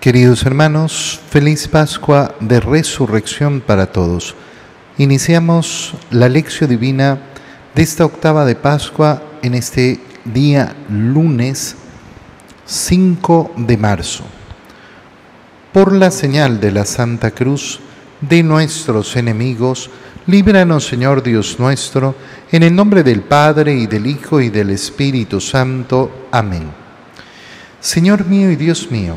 Queridos hermanos, feliz Pascua de Resurrección para todos. Iniciamos la lección divina de esta octava de Pascua en este día lunes 5 de marzo. Por la señal de la Santa Cruz de nuestros enemigos, líbranos Señor Dios nuestro, en el nombre del Padre y del Hijo y del Espíritu Santo. Amén. Señor mío y Dios mío,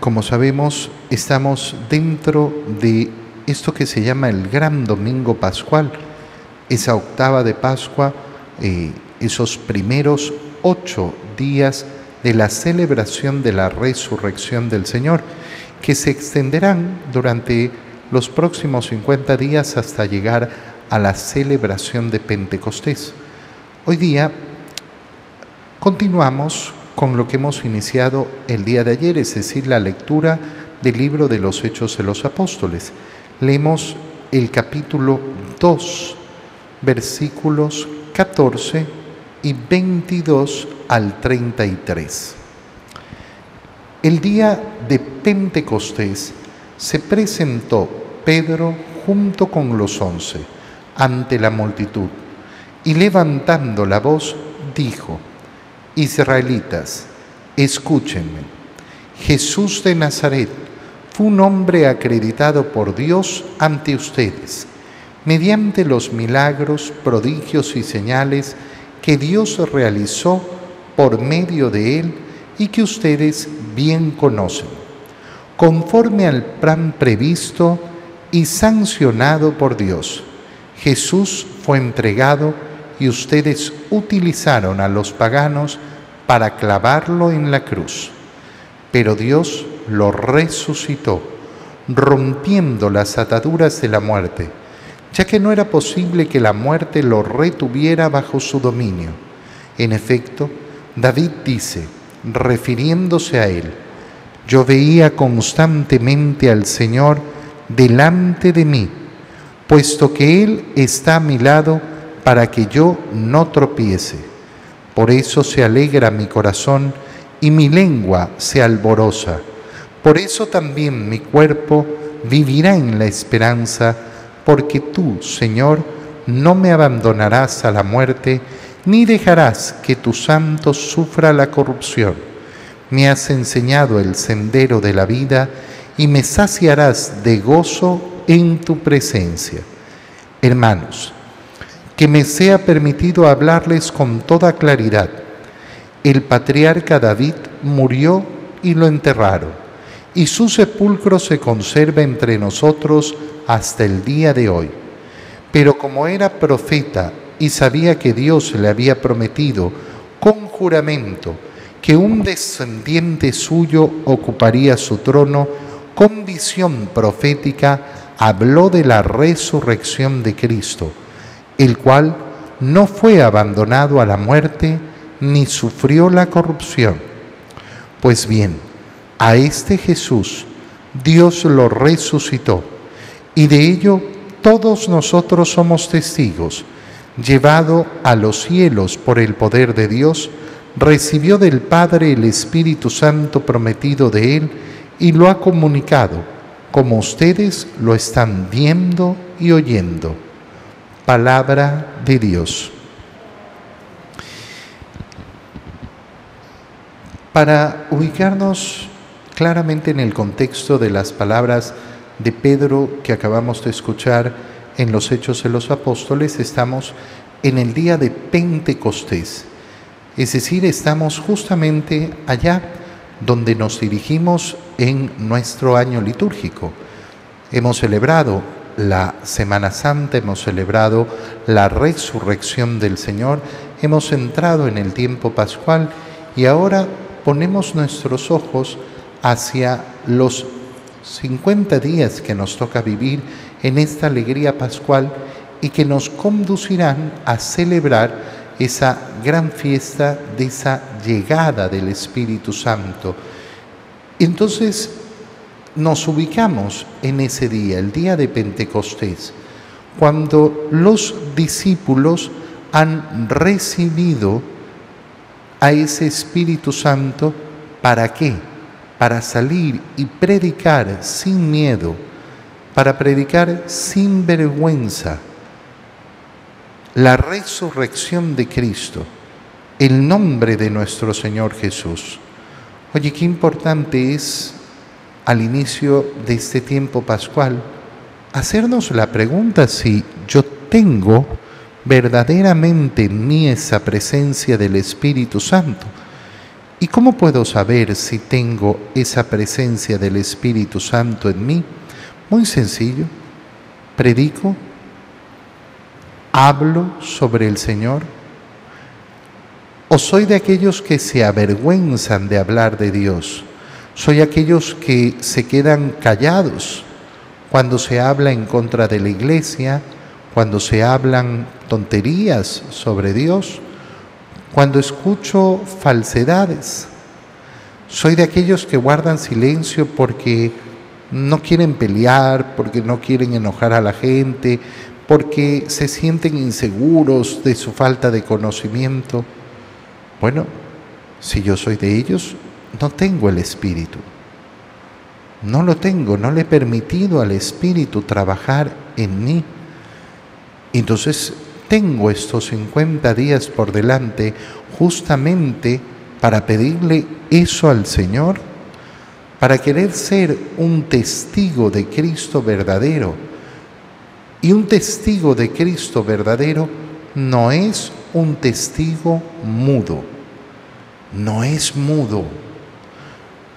como sabemos, estamos dentro de esto que se llama el Gran Domingo Pascual, esa octava de Pascua, eh, esos primeros ocho días de la celebración de la resurrección del Señor, que se extenderán durante los próximos 50 días hasta llegar a la celebración de Pentecostés. Hoy día continuamos con lo que hemos iniciado el día de ayer, es decir, la lectura del libro de los Hechos de los Apóstoles. Leemos el capítulo 2, versículos 14 y 22 al 33. El día de Pentecostés se presentó Pedro junto con los once ante la multitud y levantando la voz dijo, Israelitas, escúchenme. Jesús de Nazaret fue un hombre acreditado por Dios ante ustedes, mediante los milagros, prodigios y señales que Dios realizó por medio de él y que ustedes bien conocen, conforme al plan previsto y sancionado por Dios. Jesús fue entregado y ustedes utilizaron a los paganos para clavarlo en la cruz. Pero Dios lo resucitó, rompiendo las ataduras de la muerte, ya que no era posible que la muerte lo retuviera bajo su dominio. En efecto, David dice, refiriéndose a él, yo veía constantemente al Señor delante de mí, puesto que Él está a mi lado para que yo no tropiece. Por eso se alegra mi corazón y mi lengua se alborosa. Por eso también mi cuerpo vivirá en la esperanza, porque tú, Señor, no me abandonarás a la muerte, ni dejarás que tu santo sufra la corrupción. Me has enseñado el sendero de la vida y me saciarás de gozo en tu presencia. Hermanos, que me sea permitido hablarles con toda claridad. El patriarca David murió y lo enterraron, y su sepulcro se conserva entre nosotros hasta el día de hoy. Pero como era profeta y sabía que Dios le había prometido con juramento que un descendiente suyo ocuparía su trono, con visión profética habló de la resurrección de Cristo el cual no fue abandonado a la muerte ni sufrió la corrupción. Pues bien, a este Jesús Dios lo resucitó y de ello todos nosotros somos testigos. Llevado a los cielos por el poder de Dios, recibió del Padre el Espíritu Santo prometido de Él y lo ha comunicado, como ustedes lo están viendo y oyendo palabra de Dios. Para ubicarnos claramente en el contexto de las palabras de Pedro que acabamos de escuchar en los Hechos de los Apóstoles, estamos en el día de Pentecostés. Es decir, estamos justamente allá donde nos dirigimos en nuestro año litúrgico. Hemos celebrado la Semana Santa, hemos celebrado la resurrección del Señor, hemos entrado en el tiempo pascual y ahora ponemos nuestros ojos hacia los 50 días que nos toca vivir en esta alegría pascual y que nos conducirán a celebrar esa gran fiesta de esa llegada del Espíritu Santo. Entonces nos ubicamos en ese día, el día de Pentecostés, cuando los discípulos han recibido a ese Espíritu Santo, ¿para qué? Para salir y predicar sin miedo, para predicar sin vergüenza la resurrección de Cristo, el nombre de nuestro Señor Jesús. Oye, qué importante es al inicio de este tiempo pascual hacernos la pregunta si yo tengo verdaderamente en mí esa presencia del Espíritu Santo. ¿Y cómo puedo saber si tengo esa presencia del Espíritu Santo en mí? Muy sencillo. Predico, hablo sobre el Señor. ¿O soy de aquellos que se avergüenzan de hablar de Dios? ¿Soy aquellos que se quedan callados cuando se habla en contra de la iglesia, cuando se hablan tonterías sobre Dios, cuando escucho falsedades. Soy de aquellos que guardan silencio porque no quieren pelear, porque no quieren enojar a la gente, porque se sienten inseguros de su falta de conocimiento. Bueno, si yo soy de ellos, no tengo el Espíritu. No lo tengo, no le he permitido al Espíritu trabajar en mí. Entonces tengo estos 50 días por delante justamente para pedirle eso al Señor, para querer ser un testigo de Cristo verdadero. Y un testigo de Cristo verdadero no es un testigo mudo, no es mudo,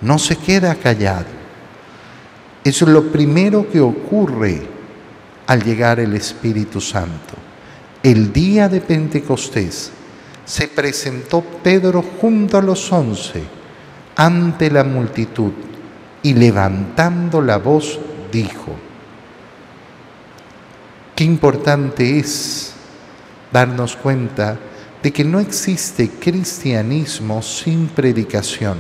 no se queda callado. Es lo primero que ocurre al llegar el Espíritu Santo. El día de Pentecostés se presentó Pedro junto a los once ante la multitud y levantando la voz dijo, qué importante es darnos cuenta de que no existe cristianismo sin predicación.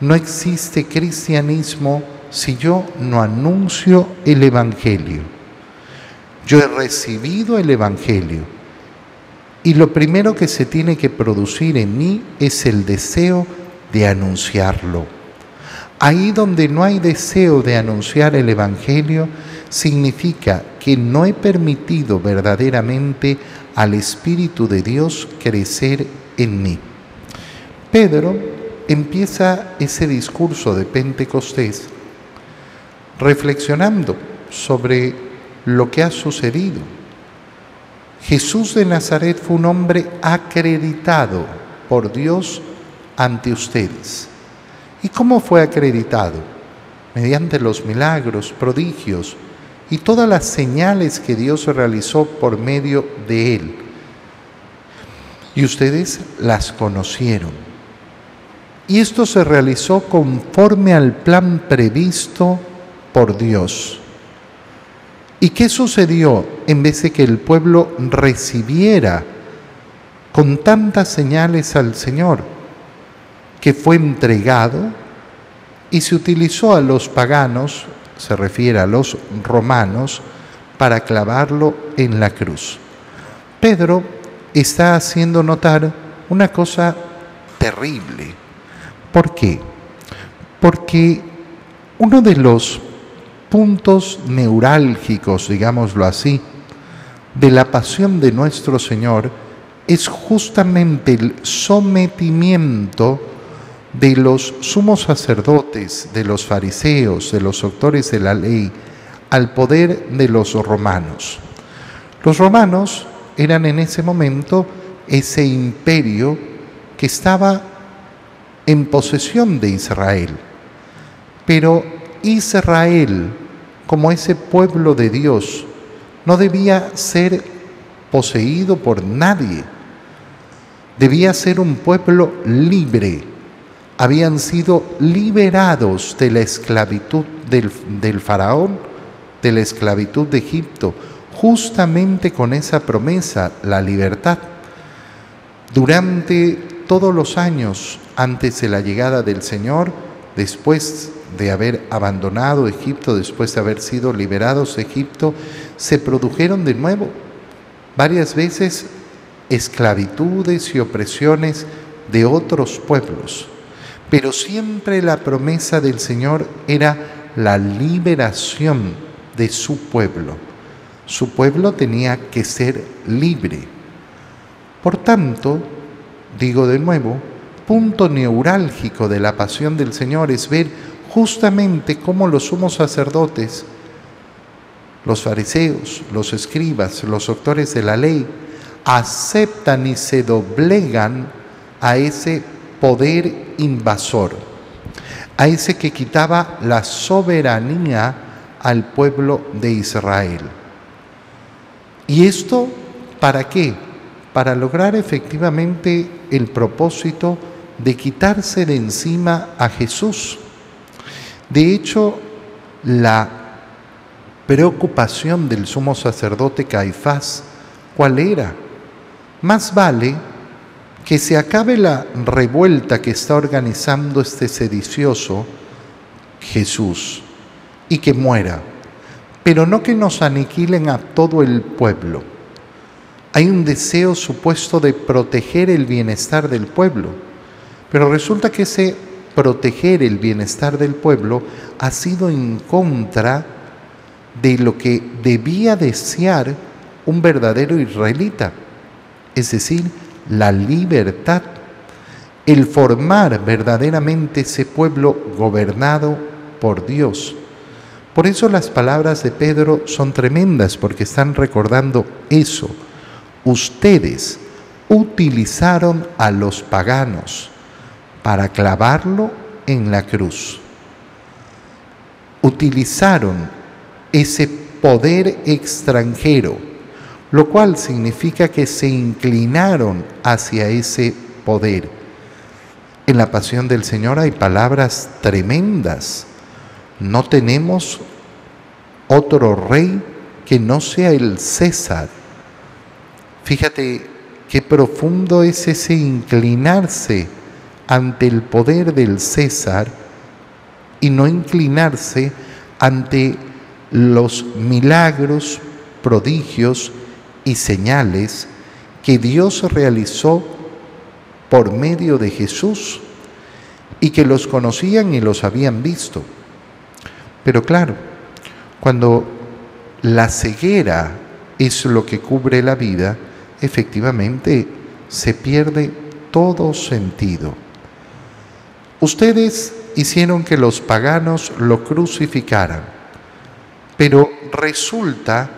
No existe cristianismo si yo no anuncio el Evangelio. Yo he recibido el Evangelio y lo primero que se tiene que producir en mí es el deseo de anunciarlo. Ahí donde no hay deseo de anunciar el Evangelio, significa que no he permitido verdaderamente al Espíritu de Dios crecer en mí. Pedro empieza ese discurso de Pentecostés reflexionando sobre lo que ha sucedido. Jesús de Nazaret fue un hombre acreditado por Dios ante ustedes. ¿Y cómo fue acreditado? Mediante los milagros, prodigios y todas las señales que Dios realizó por medio de él. Y ustedes las conocieron. Y esto se realizó conforme al plan previsto por Dios ¿Y qué sucedió en vez de que el pueblo recibiera con tantas señales al Señor? Que fue entregado y se utilizó a los paganos, se refiere a los romanos, para clavarlo en la cruz. Pedro está haciendo notar una cosa terrible. ¿Por qué? Porque uno de los puntos neurálgicos, digámoslo así, de la pasión de nuestro Señor es justamente el sometimiento de los sumos sacerdotes, de los fariseos, de los doctores de la ley, al poder de los romanos. Los romanos eran en ese momento ese imperio que estaba en posesión de Israel, pero Israel, como ese pueblo de Dios, no debía ser poseído por nadie. Debía ser un pueblo libre, habían sido liberados de la esclavitud del, del faraón, de la esclavitud de Egipto, justamente con esa promesa, la libertad. Durante todos los años antes de la llegada del Señor, después de haber abandonado Egipto, después de haber sido liberados de Egipto, se produjeron de nuevo varias veces esclavitudes y opresiones de otros pueblos. Pero siempre la promesa del Señor era la liberación de su pueblo. Su pueblo tenía que ser libre. Por tanto, digo de nuevo, punto neurálgico de la pasión del Señor es ver justamente cómo los sumos sacerdotes, los fariseos, los escribas, los doctores de la ley, aceptan y se doblegan a ese poder invasor, a ese que quitaba la soberanía al pueblo de Israel. ¿Y esto para qué? Para lograr efectivamente el propósito de quitarse de encima a Jesús. De hecho, la preocupación del sumo sacerdote Caifás, ¿cuál era? Más vale que se acabe la revuelta que está organizando este sedicioso Jesús y que muera, pero no que nos aniquilen a todo el pueblo. Hay un deseo supuesto de proteger el bienestar del pueblo, pero resulta que ese proteger el bienestar del pueblo ha sido en contra de lo que debía desear un verdadero israelita, es decir, la libertad, el formar verdaderamente ese pueblo gobernado por Dios. Por eso las palabras de Pedro son tremendas, porque están recordando eso. Ustedes utilizaron a los paganos para clavarlo en la cruz. Utilizaron ese poder extranjero lo cual significa que se inclinaron hacia ese poder. En la pasión del Señor hay palabras tremendas. No tenemos otro rey que no sea el César. Fíjate qué profundo es ese inclinarse ante el poder del César y no inclinarse ante los milagros, prodigios y señales que Dios realizó por medio de Jesús y que los conocían y los habían visto. Pero claro, cuando la ceguera es lo que cubre la vida, efectivamente se pierde todo sentido. Ustedes hicieron que los paganos lo crucificaran, pero resulta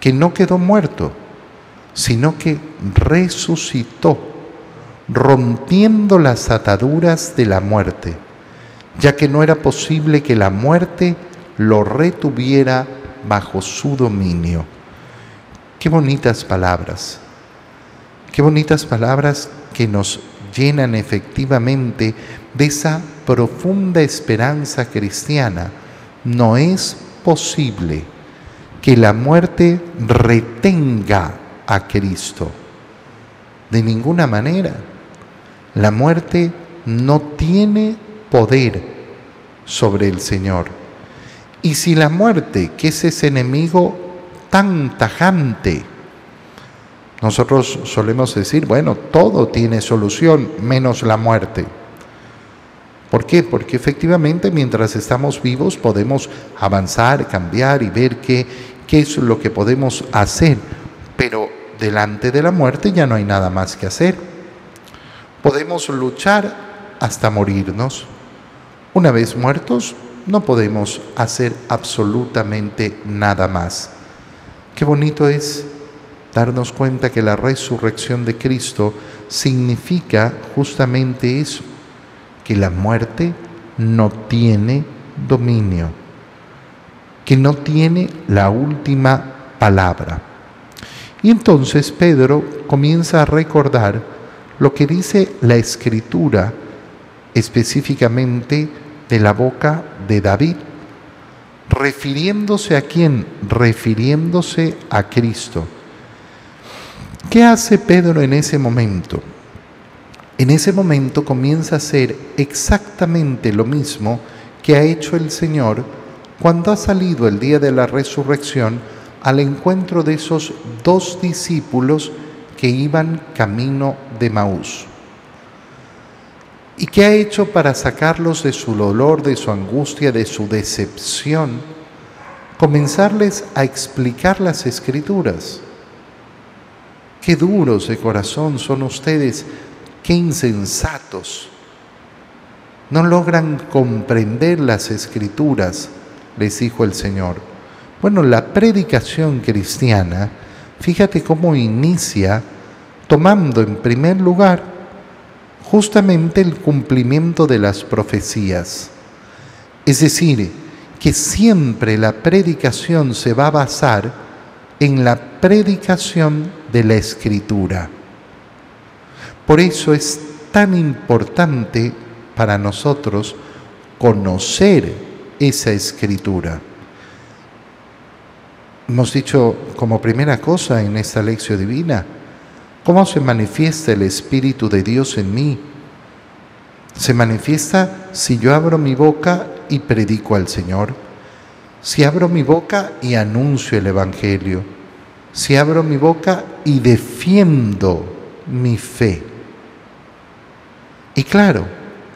que no quedó muerto, sino que resucitó, rompiendo las ataduras de la muerte, ya que no era posible que la muerte lo retuviera bajo su dominio. Qué bonitas palabras, qué bonitas palabras que nos llenan efectivamente de esa profunda esperanza cristiana. No es posible que la muerte retenga a Cristo. De ninguna manera. La muerte no tiene poder sobre el Señor. Y si la muerte, que es ese enemigo tan tajante, nosotros solemos decir, bueno, todo tiene solución menos la muerte. ¿Por qué? Porque efectivamente mientras estamos vivos podemos avanzar, cambiar y ver qué, es lo que podemos hacer pero delante de la muerte ya no hay nada más que hacer. Podemos luchar hasta morirnos. Una vez muertos, no podemos hacer absolutamente nada más. Qué bonito es darnos cuenta que la resurrección de Cristo significa justamente eso, que la muerte no tiene dominio, que no tiene la última palabra. Y entonces Pedro comienza a recordar lo que dice la escritura específicamente de la boca de David, refiriéndose a quién? Refiriéndose a Cristo. ¿Qué hace Pedro en ese momento? En ese momento comienza a hacer exactamente lo mismo que ha hecho el Señor cuando ha salido el día de la resurrección al encuentro de esos dos discípulos que iban camino de Maús. ¿Y qué ha hecho para sacarlos de su dolor, de su angustia, de su decepción? Comenzarles a explicar las escrituras. Qué duros de corazón son ustedes, qué insensatos. No logran comprender las escrituras, les dijo el Señor. Bueno, la predicación cristiana, fíjate cómo inicia tomando en primer lugar justamente el cumplimiento de las profecías. Es decir, que siempre la predicación se va a basar en la predicación de la escritura. Por eso es tan importante para nosotros conocer esa escritura. Hemos dicho como primera cosa en esta lección divina, ¿cómo se manifiesta el Espíritu de Dios en mí? Se manifiesta si yo abro mi boca y predico al Señor, si abro mi boca y anuncio el Evangelio, si abro mi boca y defiendo mi fe. Y claro,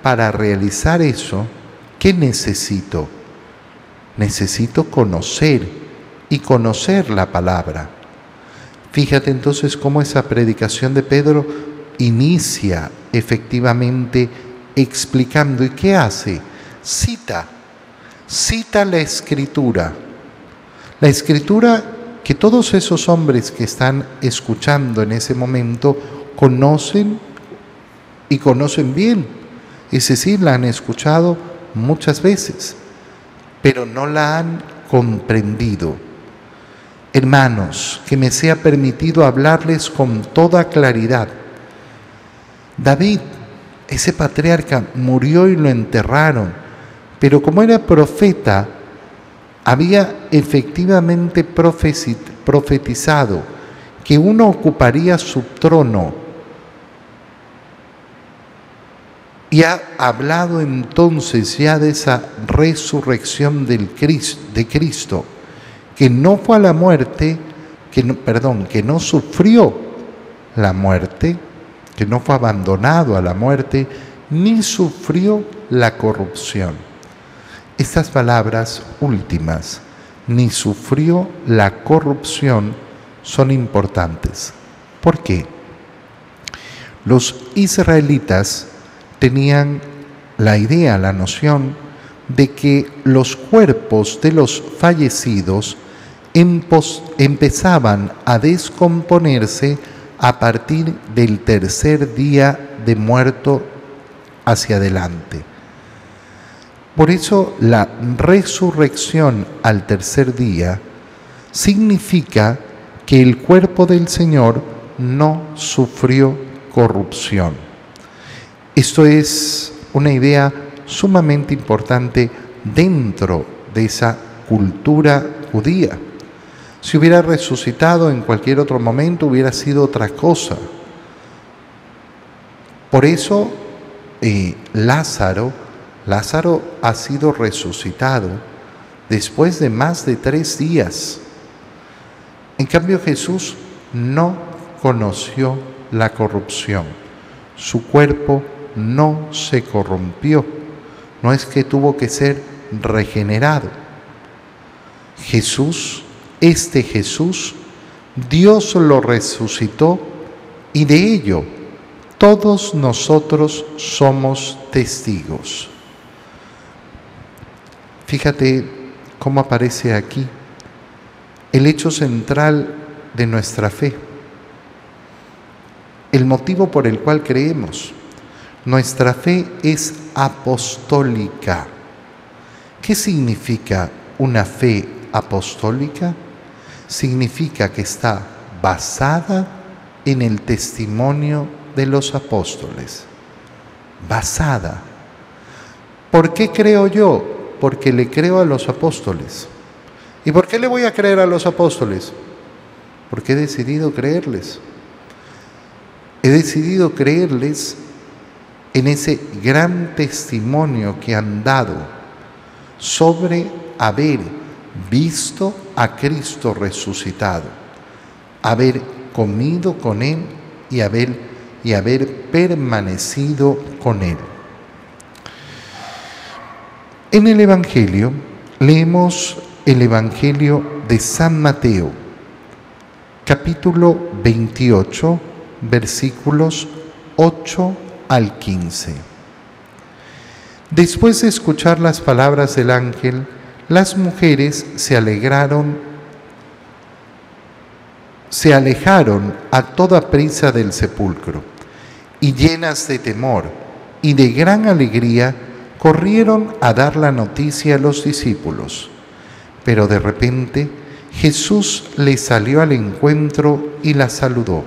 para realizar eso, ¿qué necesito? Necesito conocer y conocer la palabra. Fíjate entonces cómo esa predicación de Pedro inicia efectivamente explicando. ¿Y qué hace? Cita, cita la escritura. La escritura que todos esos hombres que están escuchando en ese momento conocen y conocen bien. Es decir, la han escuchado muchas veces, pero no la han comprendido. Hermanos, que me sea permitido hablarles con toda claridad. David ese patriarca murió y lo enterraron, pero como era profeta, había efectivamente profetizado que uno ocuparía su trono y ha hablado entonces ya de esa resurrección del de Cristo, que no fue a la muerte, que perdón, que no sufrió la muerte, que no fue abandonado a la muerte, ni sufrió la corrupción. Estas palabras últimas, ni sufrió la corrupción, son importantes. ¿Por qué? Los israelitas tenían la idea, la noción de que los cuerpos de los fallecidos empezaban a descomponerse a partir del tercer día de muerto hacia adelante. Por eso la resurrección al tercer día significa que el cuerpo del Señor no sufrió corrupción. Esto es una idea sumamente importante dentro de esa cultura judía. Si hubiera resucitado en cualquier otro momento hubiera sido otra cosa. Por eso eh, Lázaro, Lázaro ha sido resucitado después de más de tres días. En cambio Jesús no conoció la corrupción. Su cuerpo no se corrompió. No es que tuvo que ser regenerado. Jesús este Jesús, Dios lo resucitó y de ello todos nosotros somos testigos. Fíjate cómo aparece aquí el hecho central de nuestra fe, el motivo por el cual creemos. Nuestra fe es apostólica. ¿Qué significa una fe apostólica? significa que está basada en el testimonio de los apóstoles. Basada. ¿Por qué creo yo? Porque le creo a los apóstoles. ¿Y por qué le voy a creer a los apóstoles? Porque he decidido creerles. He decidido creerles en ese gran testimonio que han dado sobre haber visto a Cristo resucitado, haber comido con Él y haber, y haber permanecido con Él. En el Evangelio leemos el Evangelio de San Mateo, capítulo 28, versículos 8 al 15. Después de escuchar las palabras del ángel, las mujeres se alegraron, se alejaron a toda prisa del sepulcro y llenas de temor y de gran alegría corrieron a dar la noticia a los discípulos. Pero de repente Jesús les salió al encuentro y las saludó.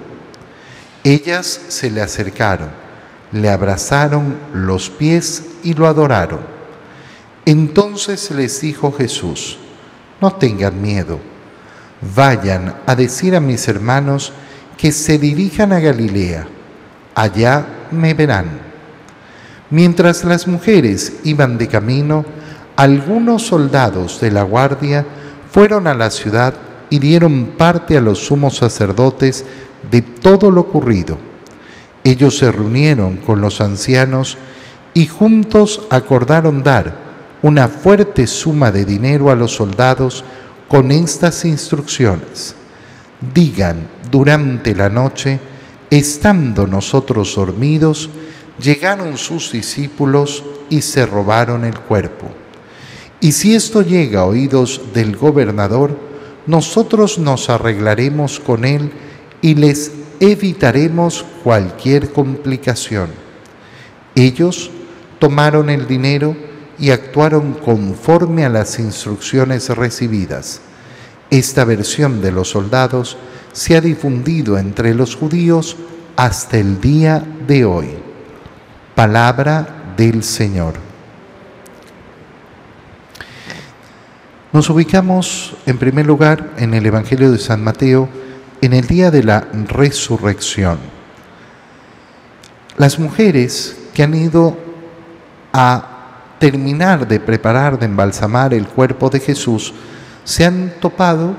Ellas se le acercaron le abrazaron los pies y lo adoraron. Entonces les dijo Jesús, no tengan miedo, vayan a decir a mis hermanos que se dirijan a Galilea, allá me verán. Mientras las mujeres iban de camino, algunos soldados de la guardia fueron a la ciudad y dieron parte a los sumos sacerdotes de todo lo ocurrido ellos se reunieron con los ancianos y juntos acordaron dar una fuerte suma de dinero a los soldados con estas instrucciones. Digan durante la noche, estando nosotros dormidos, llegaron sus discípulos y se robaron el cuerpo. Y si esto llega a oídos del gobernador, nosotros nos arreglaremos con él y les evitaremos cualquier complicación. Ellos tomaron el dinero y actuaron conforme a las instrucciones recibidas. Esta versión de los soldados se ha difundido entre los judíos hasta el día de hoy. Palabra del Señor. Nos ubicamos en primer lugar en el Evangelio de San Mateo, en el día de la resurrección. Las mujeres que han ido a terminar de preparar, de embalsamar el cuerpo de Jesús, se han topado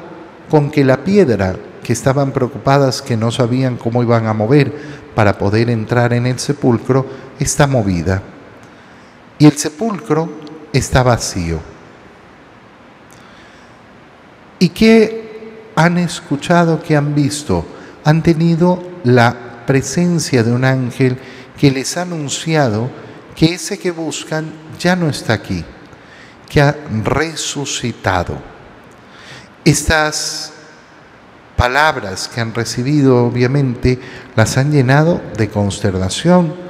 con que la piedra que estaban preocupadas, que no sabían cómo iban a mover para poder entrar en el sepulcro, está movida. Y el sepulcro está vacío. ¿Y qué han escuchado, que han visto, han tenido la presencia de un ángel que les ha anunciado que ese que buscan ya no está aquí, que ha resucitado. Estas palabras que han recibido obviamente las han llenado de consternación.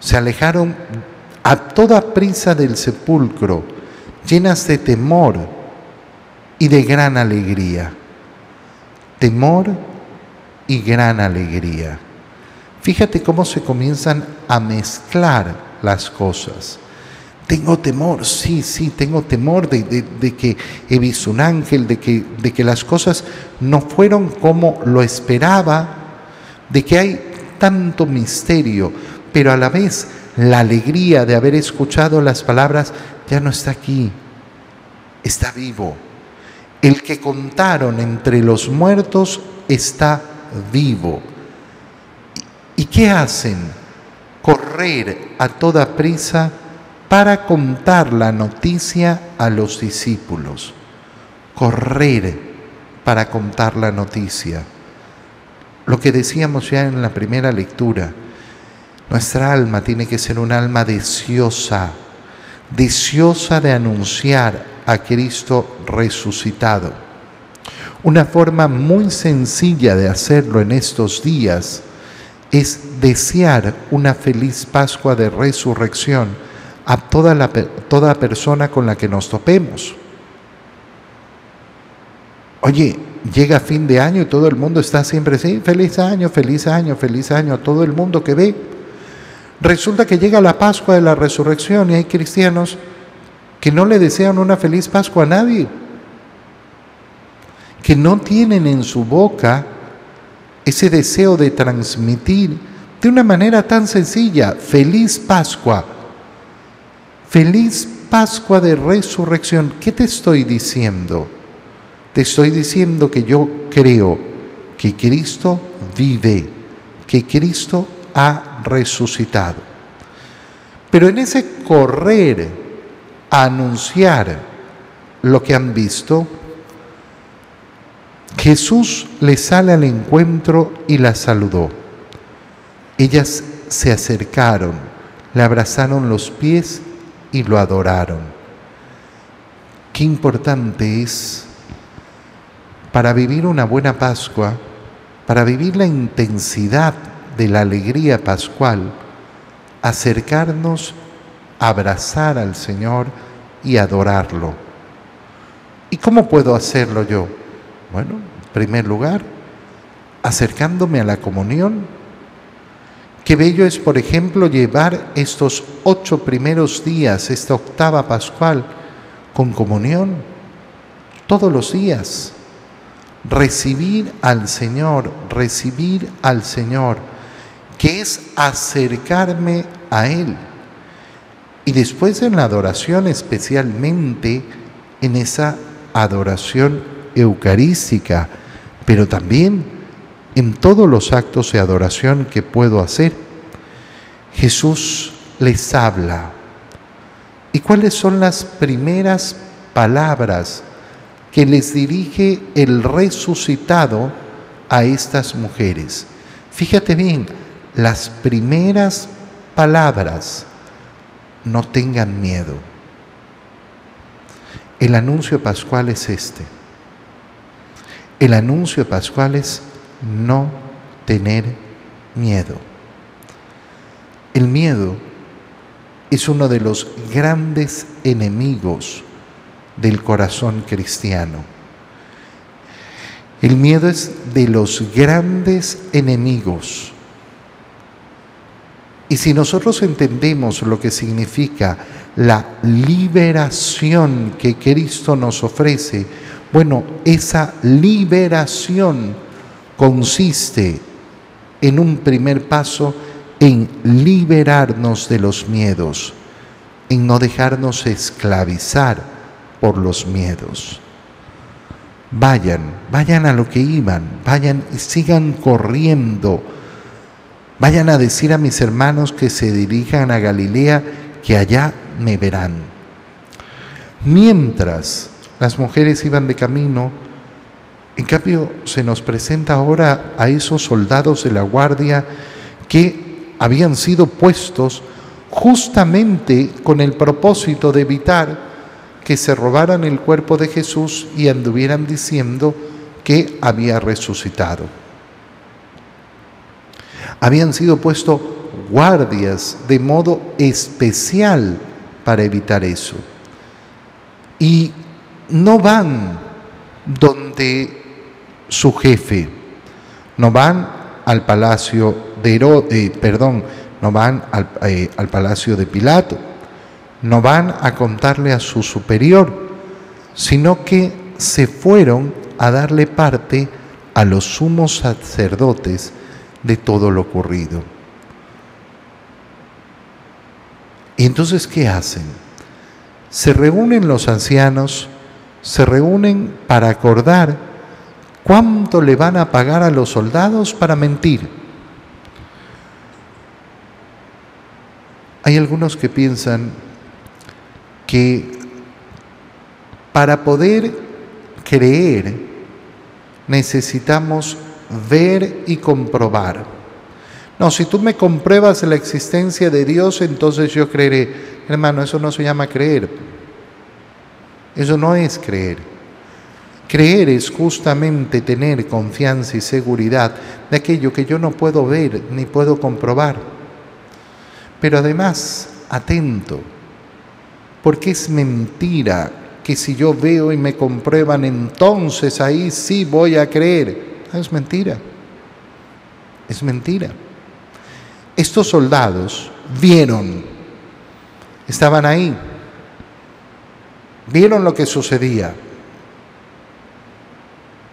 Se alejaron a toda prisa del sepulcro, llenas de temor, y de gran alegría. Temor y gran alegría. Fíjate cómo se comienzan a mezclar las cosas. Tengo temor, sí, sí, tengo temor de, que he visto un ángel, de que, de que las cosas no fueron como lo esperaba, de que hay tanto misterio, pero a la vez la alegría de haber escuchado las palabras ya no está aquí, está vivo el que contaron entre los muertos está vivo. ¿Y qué hacen? Correr a toda prisa para contar la noticia a los discípulos. Correr para contar la noticia. Lo que decíamos ya en la primera lectura, nuestra alma tiene que ser un alma deseosa, deseosa de anunciar a Cristo resucitado. Una forma muy sencilla de hacerlo en estos días es desear una feliz Pascua de resurrección a toda, la, toda persona con la que nos topemos. Oye, llega fin de año y todo el mundo está siempre así, feliz año, feliz año, feliz año, a todo el mundo que ve. Resulta que llega la Pascua de la Resurrección y hay cristianos que no le desean una feliz Pascua a nadie, que no tienen en su boca ese deseo de transmitir de una manera tan sencilla, feliz Pascua, feliz Pascua de resurrección. ¿Qué te estoy diciendo? Te estoy diciendo que yo creo que Cristo vive, que Cristo ha resucitado. Pero en ese correr a anunciar lo que han visto, Jesús le sale al encuentro y la saludó. Ellas se acercaron, le abrazaron los pies y lo adoraron. Qué importante es para vivir una buena Pascua, para vivir la intensidad de la alegría pascual, acercarnos, abrazar al Señor y adorarlo. ¿Y cómo puedo hacerlo yo? Bueno, en primer lugar, acercándome a la comunión. Qué bello es, por ejemplo, llevar estos ocho primeros días, esta octava pascual, con comunión, todos los días. Recibir al Señor, recibir al Señor, que es acercarme a Él. Y después en la adoración, especialmente en esa adoración eucarística, pero también en todos los actos de adoración que puedo hacer. Jesús les habla. ¿Y cuáles son las primeras palabras que les dirige el resucitado a estas mujeres? Fíjate bien, las primeras palabras, no tengan miedo. El anuncio pascual es este. El anuncio pascual es no tener miedo. El miedo es uno de los grandes enemigos del corazón cristiano. El miedo es de los grandes enemigos. Y si nosotros entendemos lo que significa la liberación que Cristo nos ofrece, bueno, esa liberación consiste en un primer paso en liberarnos de los miedos, en no dejarnos esclavizar por los miedos. Vayan, vayan a lo que iban, vayan y sigan corriendo. Vayan a decir a mis hermanos que se dirijan a Galilea, que allá me verán. Mientras las mujeres iban de camino. En cambio, se nos presenta ahora a esos soldados de la guardia que habían sido puestos justamente con el propósito de evitar que se robaran el cuerpo de Jesús y anduvieran diciendo que había resucitado. Habían sido puestos guardias de modo especial para evitar eso. Y no van donde su jefe, no van al palacio de eh, perdón, no van eh, al palacio de Pilato, no van a contarle a su superior, sino que se fueron a darle parte a los sumos sacerdotes de todo lo ocurrido. Y entonces, ¿qué hacen? Se reúnen los ancianos, se reúnen para acordar cuánto le van a pagar a los soldados para mentir. Hay algunos que piensan que para poder creer necesitamos ver y comprobar. No, si tú me compruebas la existencia de Dios, entonces yo creeré. Hermano, eso no se llama creer. Eso no es creer. Creer es justamente tener confianza y seguridad de aquello que yo no puedo ver ni puedo comprobar. Pero además, atento, porque es mentira que si yo veo y me comprueban, entonces ahí sí voy a creer. Es mentira. Es mentira. Estos soldados vieron, estaban ahí, vieron lo que sucedía.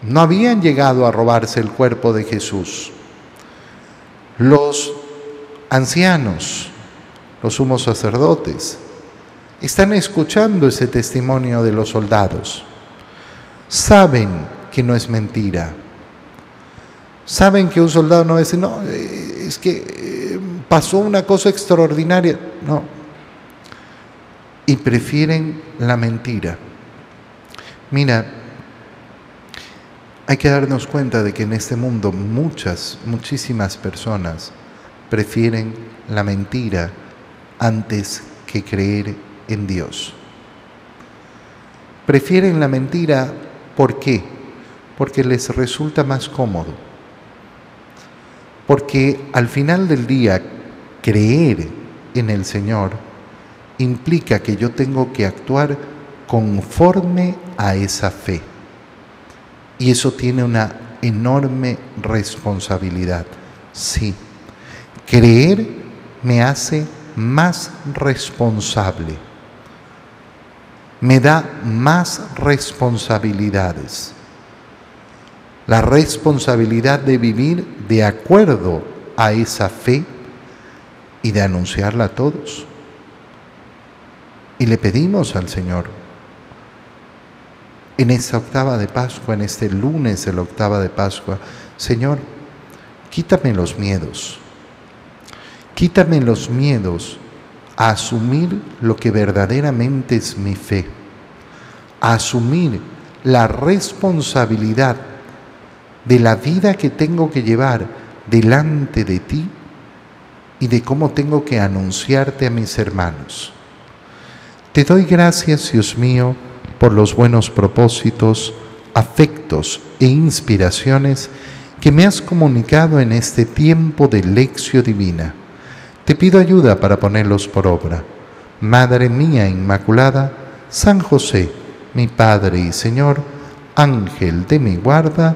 No habían llegado a robarse el cuerpo de Jesús. Los ancianos, los sumos sacerdotes, están escuchando ese testimonio de los soldados. Saben que no es mentira. Saben que un soldado no dice, no, eh, es que eh, pasó una cosa extraordinaria. No. Y prefieren la mentira. Mira, hay que darnos cuenta de que en este mundo muchas, muchísimas personas prefieren la mentira antes que creer en Dios. Prefieren la mentira, ¿por qué? Porque les resulta más cómodo. Porque al final del día, creer en el Señor implica que yo tengo que actuar conforme a esa fe. Y eso tiene una enorme responsabilidad. Sí, creer me hace más responsable me da más responsabilidades. La responsabilidad de vivir de acuerdo a esa fe y de anunciarla a todos. Y le pedimos al Señor, en esta octava de Pascua, en este lunes de la octava de Pascua, Señor, quítame los miedos, quítame los miedos a asumir lo que verdaderamente es mi fe, a asumir la responsabilidad de la vida que tengo que llevar delante de ti y de cómo tengo que anunciarte a mis hermanos. Te doy gracias, Dios mío, por los buenos propósitos, afectos e inspiraciones que me has comunicado en este tiempo de lección divina te pido ayuda para ponerlos por obra. Madre mía Inmaculada, San José, mi Padre y Señor, Ángel de mi guarda,